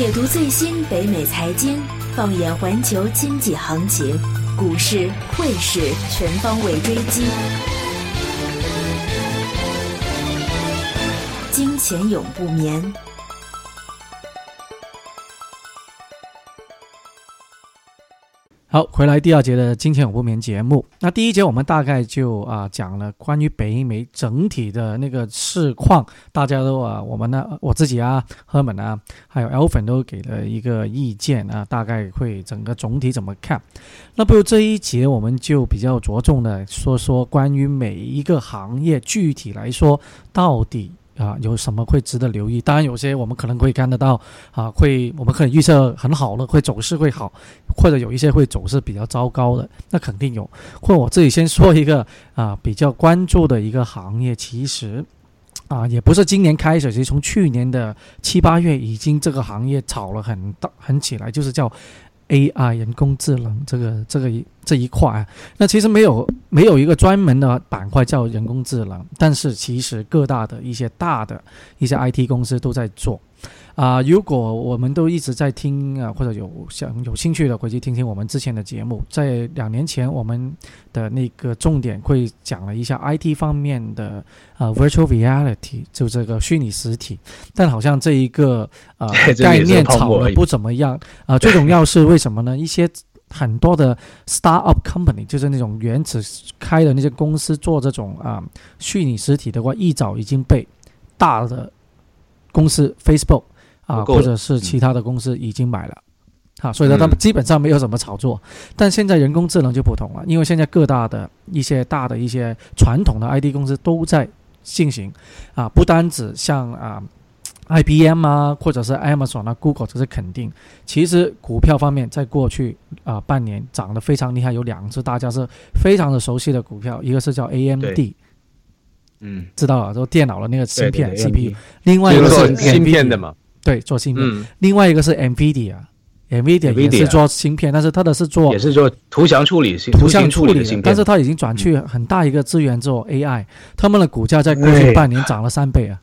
解读最新北美财经，放眼环球经济行情，股市、汇市全方位追击，金钱永不眠。好，回来第二节的金钱永不眠节目。那第一节我们大概就啊讲了关于北美整体的那个市况，大家都啊，我们呢，我自己啊，赫本啊，还有 L 粉都给了一个意见啊，大概会整个总体怎么看？那不如这一节我们就比较着重的说说关于每一个行业具体来说到底。啊，有什么会值得留意？当然，有些我们可能会看得到，啊，会我们可以预测很好的，会走势会好，或者有一些会走势比较糟糕的，那肯定有。或我自己先说一个啊，比较关注的一个行业，其实啊，也不是今年开始，其实从去年的七八月已经这个行业炒了很大很起来，就是叫。A.I. 人工智能这个这个一这一块啊，那其实没有没有一个专门的板块叫人工智能，但是其实各大的一些大的一些 I.T. 公司都在做。啊，如果我们都一直在听啊，或者有想有兴趣的，回去听听我们之前的节目。在两年前，我们的那个重点会讲了一下 IT 方面的啊，Virtual Reality，就这个虚拟实体。但好像这一个啊 概念炒的不怎么样啊。最重要是为什么呢？一些很多的 Startup Company，就是那种原始开的那些公司做这种啊虚拟实体的话，一早已经被大的公司 Facebook。啊，或者是其他的公司已经买了，啊，所以呢，他们基本上没有什么炒作。但现在人工智能就不同了，因为现在各大的一些大的一些传统的 ID 公司都在进行，啊，不单指像啊，IBM 啊，或者是 Amazon 啊，Google 这是肯定。其实股票方面，在过去啊半年涨得非常厉害，有两只大家是非常的熟悉的股票，一个是叫 AMD，嗯，知道了，就电脑的那个芯片 CPU，另外一个是芯片的嘛。对，做芯片。另外一个是 NVIDIA，NVIDIA 也是做芯片，但是它的是做也是做图像处理、图像处理的芯片。但是它已经转去很大一个资源做 AI，他们的股价在过去半年涨了三倍啊。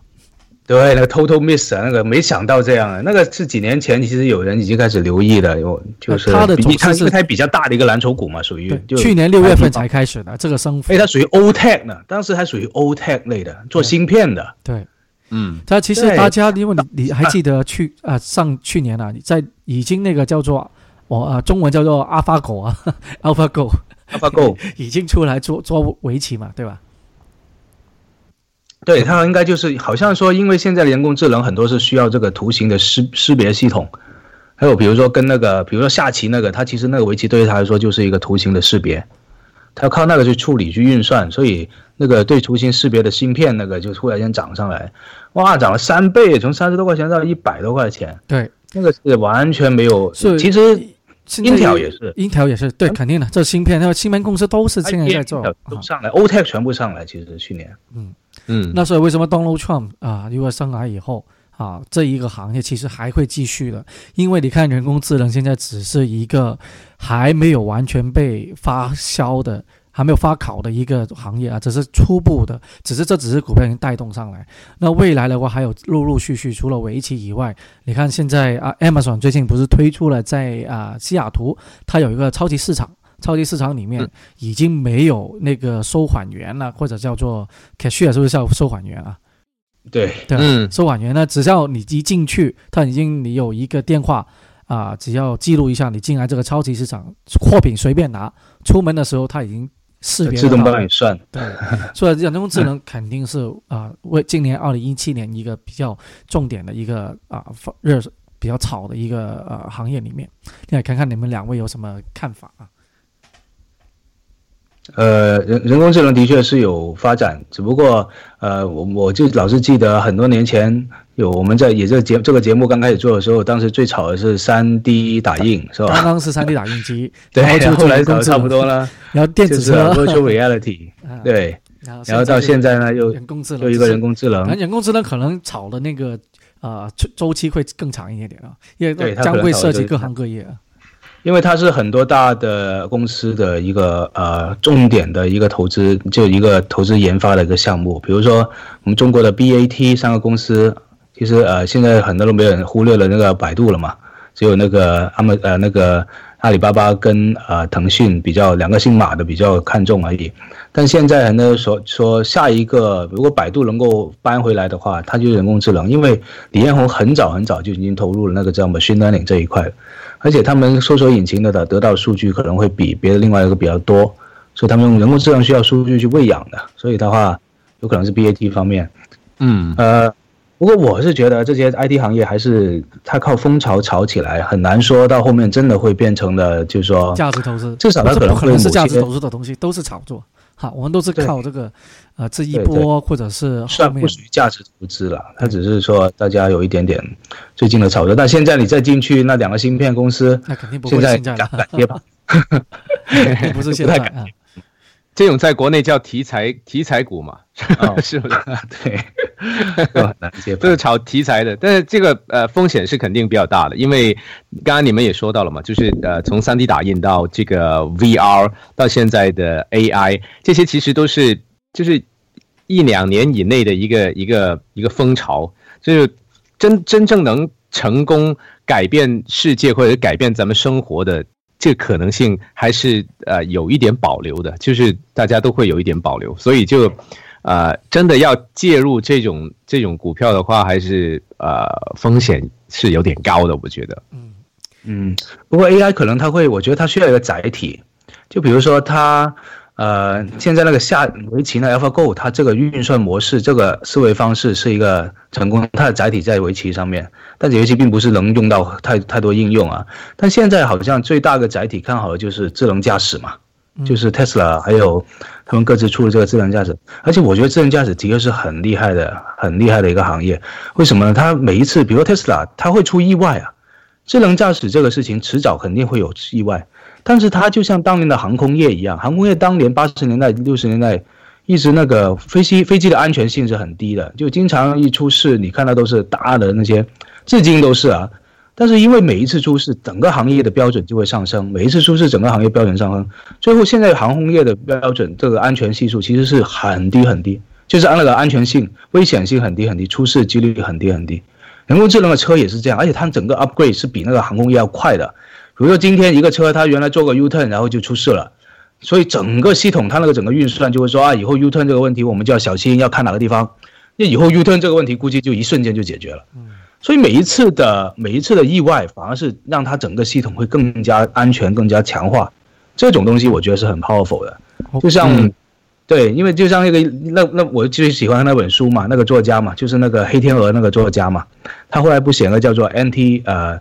对，那个 Total Miss 啊，那个没想到这样啊，那个是几年前其实有人已经开始留意了，有就是它的它是它比较大的一个蓝筹股嘛，属于去年六月份才开始的这个升幅。哎，它属于 OTech 呢，当时还属于 OTech 类的，做芯片的。对。嗯，它其实大家，因为你你还记得去啊上去年啊，在已经那个叫做我啊中文叫做 AlphaGo 啊，AlphaGo，AlphaGo 已经出来做做围棋嘛，对吧？对，它应该就是好像说，因为现在的人工智能很多是需要这个图形的识识别系统，还有比如说跟那个比如说下棋那个，它其实那个围棋对于它来说就是一个图形的识别。它要靠那个去处理、去运算，所以那个对图形识别的芯片那个就突然间涨上来，哇，涨了三倍，从三十多块钱到一百多块钱。对，那个是完全没有。其实，英条也是，英条也是，对，肯定的，这芯片，那个芯片公司都是现在在做，都上来，OTEC 全部上来。其实去年，嗯嗯，那所以为什么 Donald Trump 啊，如果上来以后？啊，这一个行业其实还会继续的，因为你看人工智能现在只是一个还没有完全被发酵的、还没有发烤的一个行业啊，只是初步的，只是这只是股票已经带动上来。那未来的话，还有陆陆续续，除了围棋以外，你看现在啊，Amazon 最近不是推出了在啊西雅图，它有一个超级市场，超级市场里面已经没有那个收款员了，或者叫做 cashier，是不是叫收款员啊？对对，嗯，收款员呢，只要你一进去，他已经你有一个电话啊，只要记录一下你进来这个超级市场，货品随便拿，出门的时候他已经识别自动帮你算。对，所以人工智能肯定是啊，为今年二零一七年一个比较重点的一个啊热比较炒的一个呃行业里面，来看看你们两位有什么看法啊？呃，人人工智能的确是有发展，只不过呃，我我就老是记得很多年前有我们在也这节这个节目刚开始做的时候，当时最炒的是三 D 打印，是吧？刚刚是三 D 打印机，对，后来搞差不多了，然后电子车，Virtual Reality，对，然后到现在呢又人工智能，又一个人工智能，人工智能可能炒的那个呃周期会更长一点点啊，因为将会涉及各行各业啊。因为它是很多大的公司的一个呃重点的一个投资，就一个投资研发的一个项目。比如说我们中国的 BAT 三个公司，其实呃，现在很多都没有人忽略了那个百度了嘛，只有那个阿么呃那个阿里巴巴跟呃腾讯比较两个姓马的比较看重而已。但现在很多人说说下一个，如果百度能够搬回来的话，它就是人工智能，因为李彦宏很早很早就已经投入了那个叫 machine learning 这一块，而且他们搜索引擎的得到数据可能会比别的另外一个比较多，所以他们用人工智能需要数据去喂养的，所以的话有可能是 BAT 方面，嗯呃。不过我是觉得这些 IT 行业还是它靠风潮炒起来，很难说到后面真的会变成了，就是说价值投资，至少它可能可能是价值投资的东西，都是炒作。好，我们都是靠这个，呃，这一波或者是算不属于价值投资了，它只是说大家有一点点最近的炒作。但现在你再进去那两个芯片公司，那肯定不会现在敢敢跌吧？不是现在啊。这种在国内叫题材题材股嘛，是不是？对，都是炒题材的，但是这个呃风险是肯定比较大的，因为刚刚你们也说到了嘛，就是呃从 3D 打印到这个 VR 到现在的 AI，这些其实都是就是一两年以内的一个一个一个风潮，就是真真正能成功改变世界或者改变咱们生活的。这可能性还是呃有一点保留的，就是大家都会有一点保留，所以就，呃，真的要介入这种这种股票的话，还是呃风险是有点高的，我觉得。嗯嗯，不过 AI 可能它会，我觉得它需要一个载体，就比如说它。呃，现在那个下围棋呢，AlphaGo，它这个运算模式，这个思维方式是一个成功，它的载体在围棋上面，但围棋并不是能用到太太多应用啊。但现在好像最大的载体看好的就是智能驾驶嘛，就是 Tesla 还有他们各自出的这个智能驾驶，而且我觉得智能驾驶的确是很厉害的，很厉害的一个行业。为什么呢？它每一次，比如 Tesla，它会出意外啊，智能驾驶这个事情迟早肯定会有意外。但是它就像当年的航空业一样，航空业当年八十年代、六十年代，一直那个飞机飞机的安全性是很低的，就经常一出事，你看到都是大的那些，至今都是啊。但是因为每一次出事，整个行业的标准就会上升，每一次出事，整个行业标准上升，最后现在航空业的标准这个安全系数其实是很低很低，就是按那个安全性、危险性很低很低，出事几率很低很低。人工智能的车也是这样，而且它整个 upgrade 是比那个航空业要快的。比如说今天一个车，它原来做个 U turn，然后就出事了，所以整个系统它那个整个运算就会说啊，以后 U turn 这个问题我们就要小心，要看哪个地方。那以后 U turn 这个问题估计就一瞬间就解决了。所以每一次的每一次的意外，反而是让它整个系统会更加安全、更加强化。这种东西我觉得是很 powerful 的。就像，对，因为就像那个那那我最喜欢那本书嘛，那个作家嘛，就是那个黑天鹅那个作家嘛，他后来不写了叫做 anti 呃，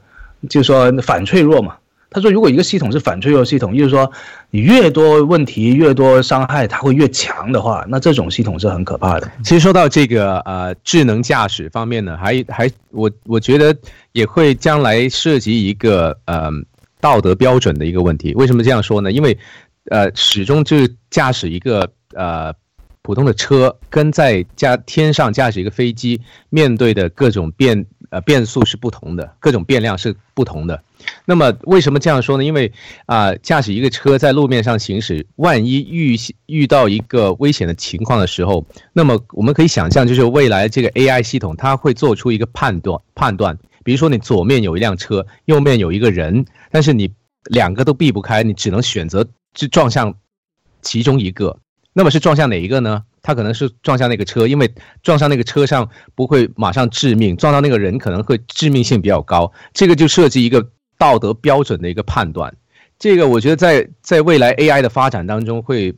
就说反脆弱嘛。他说：“如果一个系统是反脆弱系统，就是说你越多问题、越多伤害，它会越强的话，那这种系统是很可怕的。其实说到这个呃智能驾驶方面呢，还还我我觉得也会将来涉及一个呃道德标准的一个问题。为什么这样说呢？因为呃始终就是驾驶一个呃普通的车，跟在驾天上驾驶一个飞机，面对的各种变变速是不同的，各种变量是不同的。”那么为什么这样说呢？因为啊，驾驶一个车在路面上行驶，万一遇遇到一个危险的情况的时候，那么我们可以想象，就是未来这个 AI 系统它会做出一个判断判断。比如说你左面有一辆车，右面有一个人，但是你两个都避不开，你只能选择去撞向其中一个。那么是撞向哪一个呢？他可能是撞向那个车，因为撞上那个车上不会马上致命，撞到那个人可能会致命性比较高。这个就涉及一个。道德标准的一个判断，这个我觉得在在未来 AI 的发展当中会，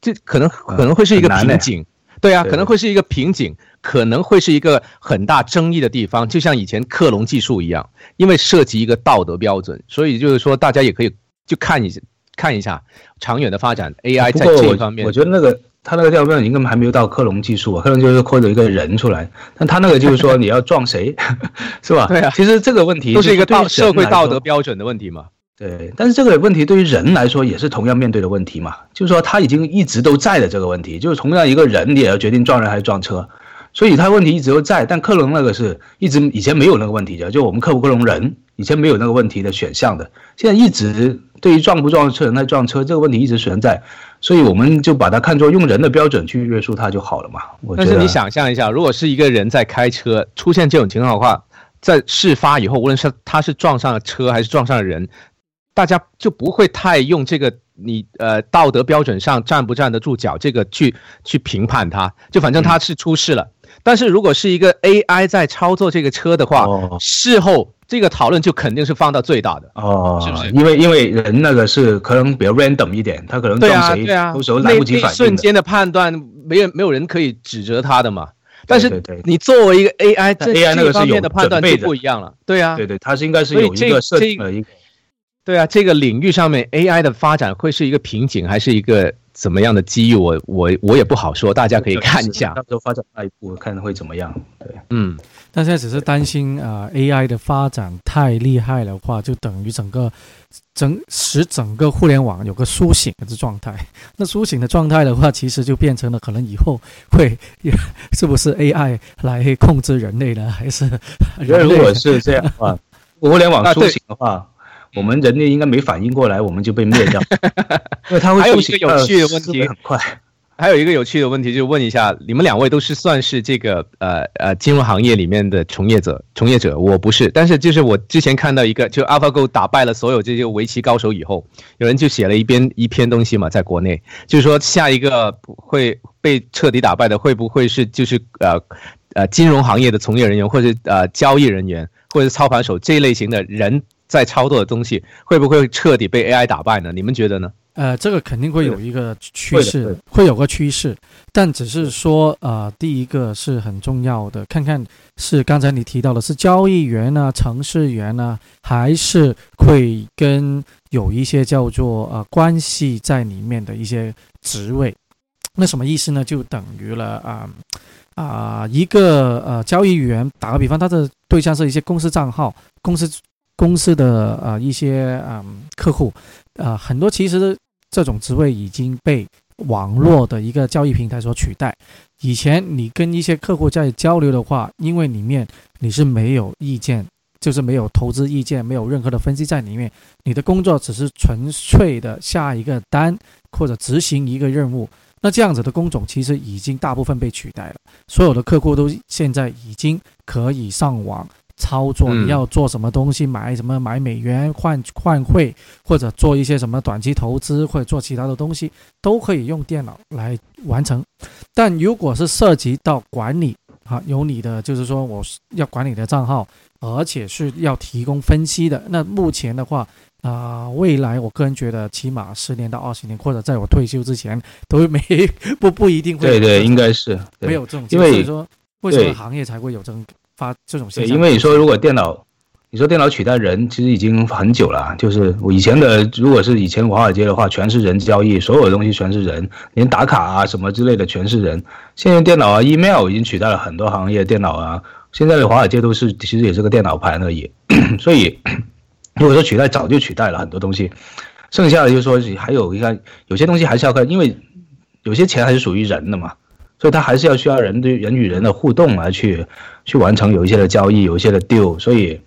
这可能可能会是一个瓶颈，对啊，可能会是一个瓶颈，可能会是一个很大争议的地方，就像以前克隆技术一样，因为涉及一个道德标准，所以就是说大家也可以就看一下看一下长远的发展 AI 在这方面，我觉得那个。他那个调标应该还没有到克隆技术啊，克隆就是扩了一个人出来，但他那个就是说你要撞谁，是吧？对啊，其实这个问题都是一个道社会道德标准的问题嘛。对，但是这个问题对于人来说也是同样面对的问题嘛，就是说他已经一直都在的这个问题，就是同样一个人你也要决定撞人还是撞车，所以他问题一直都在。但克隆那个是一直以前没有那个问题的，就我们克不克隆人以前没有那个问题的选项的，现在一直对于撞不撞车、人在撞车这个问题一直存在，所以我们就把它看作用人的标准去约束它就好了嘛。我但是你想象一下，如果是一个人在开车出现这种情况的话，在事发以后，无论是他是撞上了车还是撞上了人，大家就不会太用这个你呃道德标准上站不站得住脚这个去去评判他，就反正他是出事了。但是如果是一个 AI 在操作这个车的话，哦事后这个讨论就肯定是放到最大的。哦，是不是因为因为人那个是可能比较 random 一点，他可能对啊，对啊，有时候来不及反应的。瞬间的判断，没有没有人可以指责他的嘛。但是你作为一个 AI，那这 AI 那个方面有的判断就不一样了。对啊，对对，他是应该是有一个设这定的一个对啊，这个领域上面 AI 的发展会是一个瓶颈，还是一个怎么样的机遇？我我我也不好说，大家可以看一下到。时候发展下一步看会怎么样。对，嗯，但现在只是担心啊、呃 AI 的发展太厉害的话，就等于整个整使整个互联网有个苏醒的状态。那苏醒的状态的话，其实就变成了可能以后会 是不是 AI 来控制人类呢？还是如果是这样的话，互联网苏醒的话，我们人类应该没反应过来，我们就被灭掉，因为它会还有一个有趣的问题很快。还有一个有趣的问题，就是问一下，你们两位都是算是这个呃呃金融行业里面的从业者，从业者，我不是。但是就是我之前看到一个，就 AlphaGo 打败了所有这些围棋高手以后，有人就写了一篇一篇东西嘛，在国内，就是说下一个会被彻底打败的，会不会是就是呃 呃金融行业的从业人员，或者呃交易人员，或者操盘手这一类型的人在操作的东西，会不会彻底被 AI 打败呢？你们觉得呢？呃，这个肯定会有一个趋势会有个趋势，但只是说，呃，第一个是很重要的，看看是刚才你提到的是交易员呢、城市员呢，还是会跟有一些叫做呃关系在里面的一些职位。那什么意思呢？就等于了啊啊、一个呃交易员，打个比方，他的对象是一些公司账号、公司公司的呃一些嗯客户，呃很多其实这种职位已经被网络的一个交易平台所取代。以前你跟一些客户在交流的话，因为里面你是没有意见，就是没有投资意见，没有任何的分析在里面，你的工作只是纯粹的下一个单或者执行一个任务。那这样子的工种其实已经大部分被取代了，所有的客户都现在已经可以上网操作，嗯你要做什么东西，买什么买美元换换汇，或者做一些什么短期投资，或者做其他的东西，都可以用电脑来完成。但如果是涉及到管理，啊，有你的就是说我是要管理的账号，而且是要提供分析的，那目前的话。啊、未来我个人觉得，起码十年到二十年，或者在我退休之前，都没 不不一定会对对，应该是没有这种机因为会，所以说为什么行业才会有这种发这种对，现象？因为你说如果电脑，你说电脑取代人，其实已经很久了。就是我以前的，如果是以前华尔街的话，全是人交易，所有的东西全是人，连打卡啊什么之类的全是人。现在电脑啊，email 已经取代了很多行业，电脑啊，现在的华尔街都是其实也是个电脑盘而已。所以如果说取代，早就取代了很多东西。剩下的就是说还有一个有些东西还是要看，因为有些钱还是属于人的嘛。所以它还是要需要人对人与人的互动来去去完成有一些的交易，有一些的 deal，所以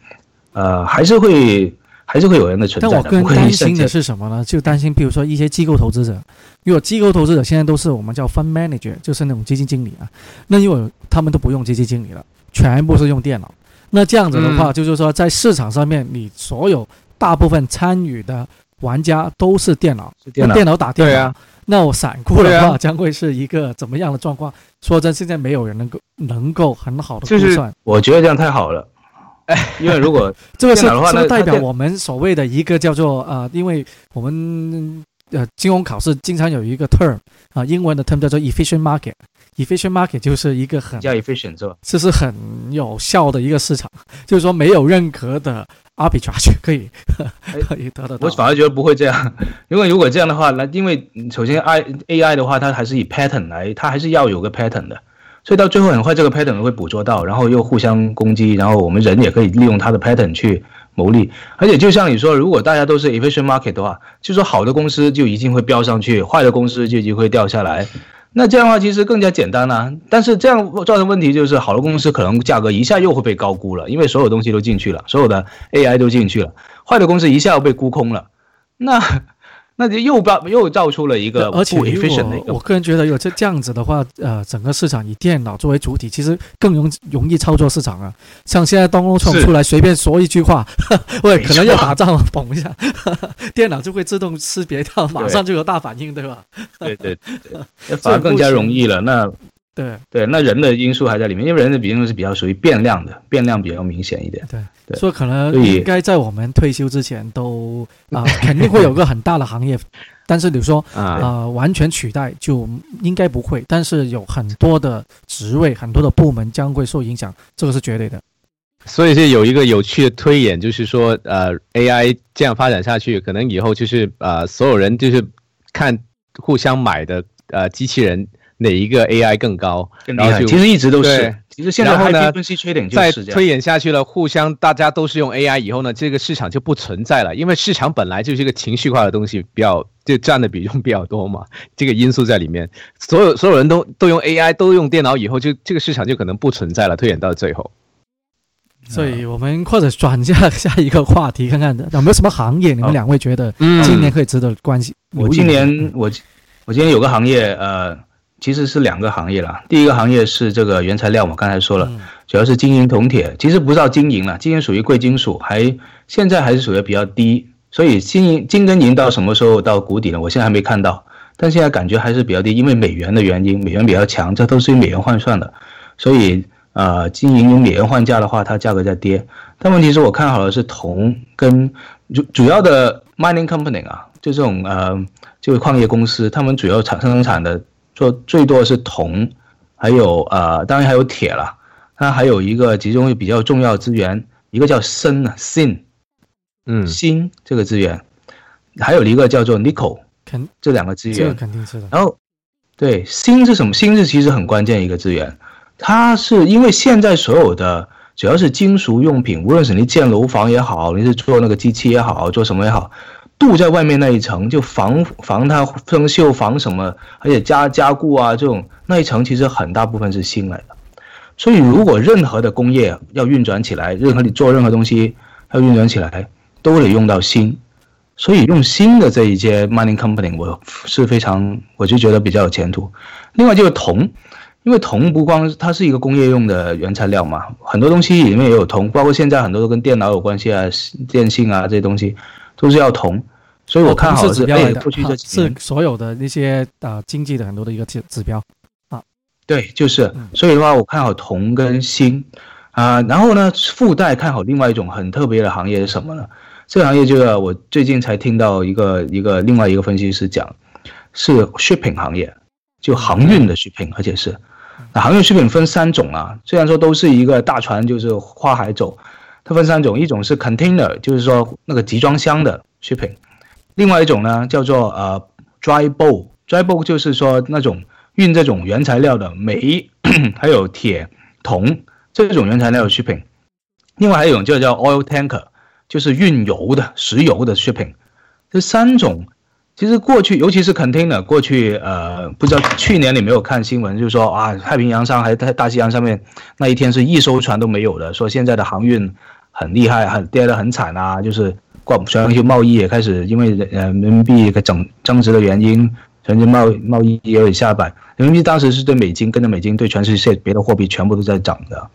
呃还是会还是会有人的存在的，但我更担心的是什么呢？就担心，比如说一些机构投资者，如果机构投资者现在都是我们叫 fund manager，就是那种基金经理啊。那因为他们都不用基金经理了，全部是用电脑。那这样子的话，嗯就是说在市场上面，你所有大部分参与的玩家都是电脑，是电脑电脑打电脑。那我散户的话，将会是一个怎么样的状况？说真，现在没有人能够能够很好的 就是估算。我觉得这样太好了，因为如果这个是代表我们所谓的一个叫做呃，因为我们呃金融考试经常有一个 term 啊、英文的 term 叫做 efficient market。Efficient market 就是一个很比较 efficient 是吧？这是很有效的一个市场，就是说没有任何的 arbitrage 可以 可以得得到我。反而觉得不会这样，因为如果这样的话，那因为首先 I A I 的话，它还是以 pattern 来，它还是要有个 pattern 的，所以到最后很快这个 pattern 会捕捉到，然后又互相攻击，然后我们人也可以利用它的 pattern 去牟利。而且就像你说，如果大家都是 efficient market 的话，就说好的公司就一定会飙上去，坏的公司就一定会掉下来。那这样的话其实更加简单了。但是这样造成问题就是，好的公司可能价格一下又会被高估了，因为所有东西都进去了，所有的 AI 都进去了，坏的公司一下又被估空了。那那就又造又造出了一个而且我我个人觉得，有这这样子的话，呃，整个市场以电脑作为主体，其实更容容易操作市场啊。像现在 Donald Trump 出来随便说一句话，喂，可能要打仗了，嘣一下，电脑就会自动识别到，马上就有大反应，对吧？对对对，反而更加容易了。那对对，那人的因素还在里面，因为人的比重是比较属于变量的，变量比较明显一点。对，对所以可能应该在我们退休之前都啊、肯定会有个很大的行业，但是比如说 啊，呃，完全取代就应该不会，但是有很多的职位、很多的部门将会受影响，这个是绝对的。所以是有一个有趣的推演，就是说，呃，AI 这样发展下去，可能以后就是呃，所有人就是看互相买的呃机器人哪一个 AI 更高，更厉害，然后就其实一直都是。其实现在然后呢 frequency trading 就再是这样。推演下去了，互相大家都是用 AI 以后呢，这个市场就不存在了，因为市场本来就是一个情绪化的东西，比较就占的比重比较多嘛，这个因素在里面，所有所有人都都用 AI，都用电脑以后，就这个市场就可能不存在了，推演到最后。所以我们或者转下下一个话题，看看有没有什么行业你们两位觉得嗯今年可以值得关心？我今年我我今天有个行业，呃，其实是两个行业啦。第一个行业是这个原材料，我刚才说了，嗯主要是金银铜铁，其实不叫金银了，金银属于贵金属，还现在还是属于比较低，所以金银金跟银到什么时候到谷底呢？我现在还没看到，但现在感觉还是比较低，因为美元的原因，美元比较强，这都是用美元换算的，所以呃，金银用美元换价的话，它价格在跌。但问题是我看好的是铜跟主主要的 mining company 啊，就这种呃，就是矿业公司，他们主要产生产的做最多的是铜，还有呃，当然还有铁了。它还有一个其中比较重要的资源，一个叫砷啊锌嗯锌这个资源，还有一个叫做 nickel 肯这两个资这个源。肯定是的。然后，对锌是什么？锌是其实很关键一个资源，它是因为现在所有的只要是金属用品，无论是你建楼房也好，你是做那个机器也好，做什么也好，镀在外面那一层就防防它生锈，防什么，而且加加固啊这种那一层其实很大部分是锌来的。所以如果任何的工业要运转起来，任何你做任何东西要运转起来，都得用到锌。所以用锌的这一些 mining company，我是非常，我就觉得比较有前途。另外就是铜，因为铜不光它是一个工业用的原材料嘛，很多东西里面也有铜，包括现在很多都跟电脑有关系啊、电信啊这些东西都是要铜。所以我看好是的是，哎，指标来的，过去这几年。是所有的那些啊、经济的很多的一个指指标。啊。对，就是。嗯，所以的话，我看好铜跟锌，啊、然后呢，附带看好另外一种很特别的行业是什么呢？这个行业就是我最近才听到一个一个另外一个分析师讲，是 shipping 行业，就航运的 shipping，而且是，那航运 shipping 分三种啊，虽然说都是一个大船，就是花海走，它分三种，一种是 container，就是说那个集装箱的 shipping，另外一种呢叫做呃 dry bulk，dry bulk 就是说那种运这种原材料的煤，还有铁、铜这种原材料的 shipping。另外还有一种就叫 oil tanker，就是运油的、石油的 shipping。这三种其实过去，尤其是 container，过去呃，不知道去年你没有看新闻，就是说啊，太平洋上还是在大西洋上面那一天是一艘船都没有的，说现在的航运很厉害，很跌得很惨啊，就是挂全球贸易也开始因为呃人民币的整增值的原因，全球贸贸易也有点下摆。人民币当时是对美金跟着美金对全世界别的货币全部都在涨的，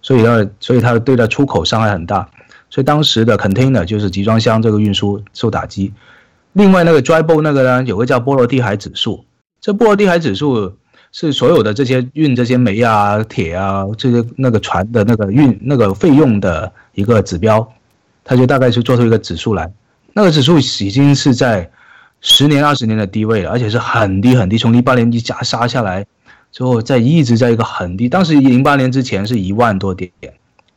所以呢，所以它对它出口伤害很大。所以当时的 container 就是集装箱这个运输受打击。另外那个 dry bulk 那个呢，有个叫波罗的海指数，这波罗的海指数是所有的这些运这些煤啊、铁啊这些那个船的那个运那个费用的一个指标，它就大概是做出一个指数来。那个指数已经是在十年、二十年的低位了，而且是很低很低，从零八年一加杀下来之后，在一直在一个很低。当时零八年之前是一万多点，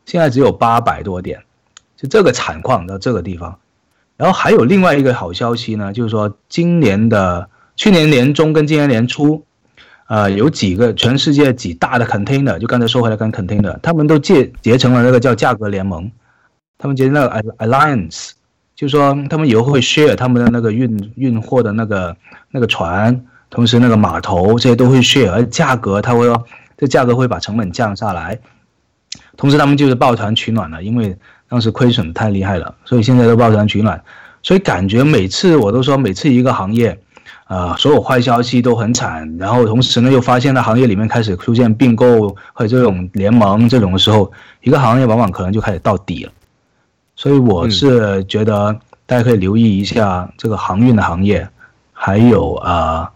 现在只有八百多点，就这个惨况到这个地方。然后还有另外一个好消息呢，就是说今年的去年年中跟今年年初，呃，有几个全世界几大的 container，就刚才说回来跟 container，他们都结结成了那个叫价格联盟，他们结成那个 alliance，就是说他们以后会 share 他们的那个运运货的那个那个船，同时那个码头这些都会 share，而价格他会这价格会把成本降下来，同时他们就是抱团取暖了，因为当时亏损太厉害了，所以现在都抱团取暖，所以感觉每次我都说每次一个行业。啊，所有坏消息都很惨，然后同时呢，又发现，在行业里面开始出现并购和这种联盟这种的时候，一个行业往往可能就开始到底了。所以我是觉得大家可以留意一下这个航运的行业，还有啊，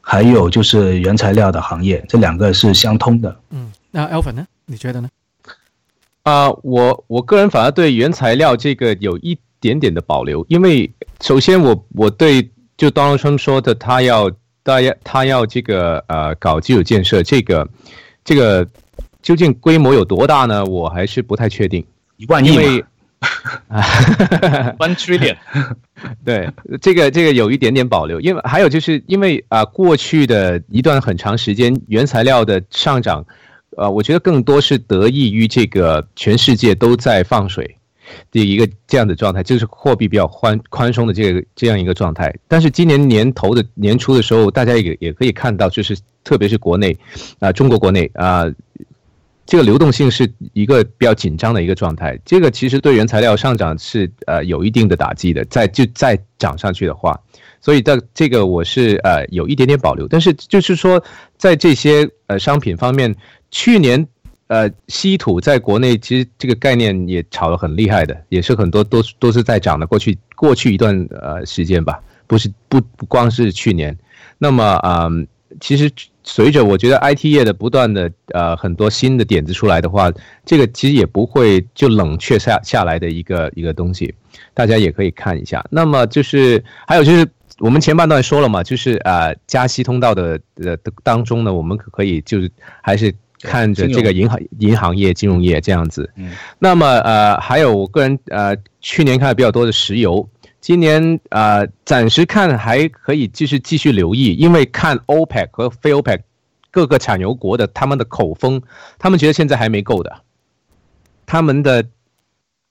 还有就是原材料的行业，这两个是相通的。嗯，那 Alvin 呢？你觉得呢？啊，我我个人反而对原材料这个有一点点的保留，因为首先我我对。就 Donald Trump 说的，他要，他要，他要这个呃搞基础建设，这个，这个究竟规模有多大呢？我还是不太确定。一万亿，One trillion，对，这个这个有一点点保留，因为还有就是因为啊，过去的一段很长时间，原材料的上涨，呃，我觉得更多是得益于这个全世界都在放水。的一个这样的状态，就是货币比较宽宽松的这个这样一个状态。但是今年年头的年初的时候，大家也也可以看到，就是特别是国内啊，中国国内啊，这个流动性是一个比较紧张的一个状态。这个其实对原材料上涨是呃有一定的打击的，再就再涨上去的话，所以这这个我是呃有一点点保留。但是就是说，在这些呃商品方面，去年。呃，稀土在国内其实这个概念也炒得很厉害的，也是很多都都是在涨的。过去过去一段呃时间吧，不是不不光是去年。那么啊，其实随着我觉得 IT 业的不断的呃很多新的点子出来的话，这个其实也不会就冷却下下来的一个一个东西，大家也可以看一下。那么就是还有就是我们前半段说了嘛，就是啊加息通道的呃当中呢，我们可可以就是还是。看着这个银行、银行业、金融业这样子，嗯，那么呃，还有我个人呃，去年看的比较多的石油，今年呃，暂时看还可以继续继续留意，因为看 OPEC 和非 OPEC 各个产油国的他们的口风，他们觉得现在还没够的，他们的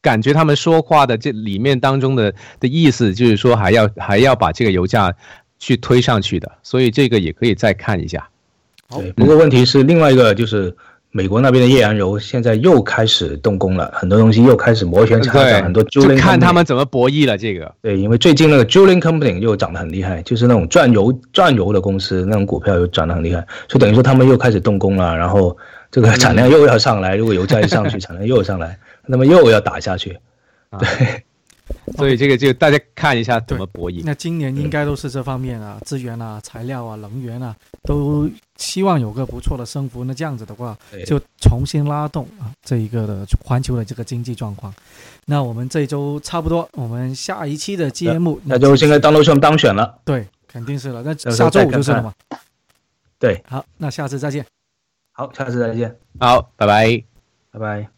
感觉，他们说话的这里面当中的的意思就是说还要还要把这个油价去推上去的，所以这个也可以再看一下。对，不过问题是另外一个，就是美国那边的页岩油现在又开始动工了，很多东西又开始摩拳擦掌，很多就看他们怎么博弈了。这个对，因为最近那个 Julian Company 又涨得很厉害，就是那种钻油钻油的公司，那种股票又涨得很厉害，就等于说他们又开始动工了，然后这个产量又要上来，如果油价一上去，产量又上来，那么又要打下去，对。所以这个就大家看一下怎么博弈。那今年应该都是这方面啊，资源啊、材料啊、能源啊，都希望有个不错的升幅。那这样子的话，就重新拉动啊这一个的环球的这个经济状况。那我们这周差不多，我们下一期的节目，那就现在当 o n 当选了。对，肯定是了。那下周五就是了嘛。对，好，那下次再见。好，下次再见。好，拜拜，拜拜。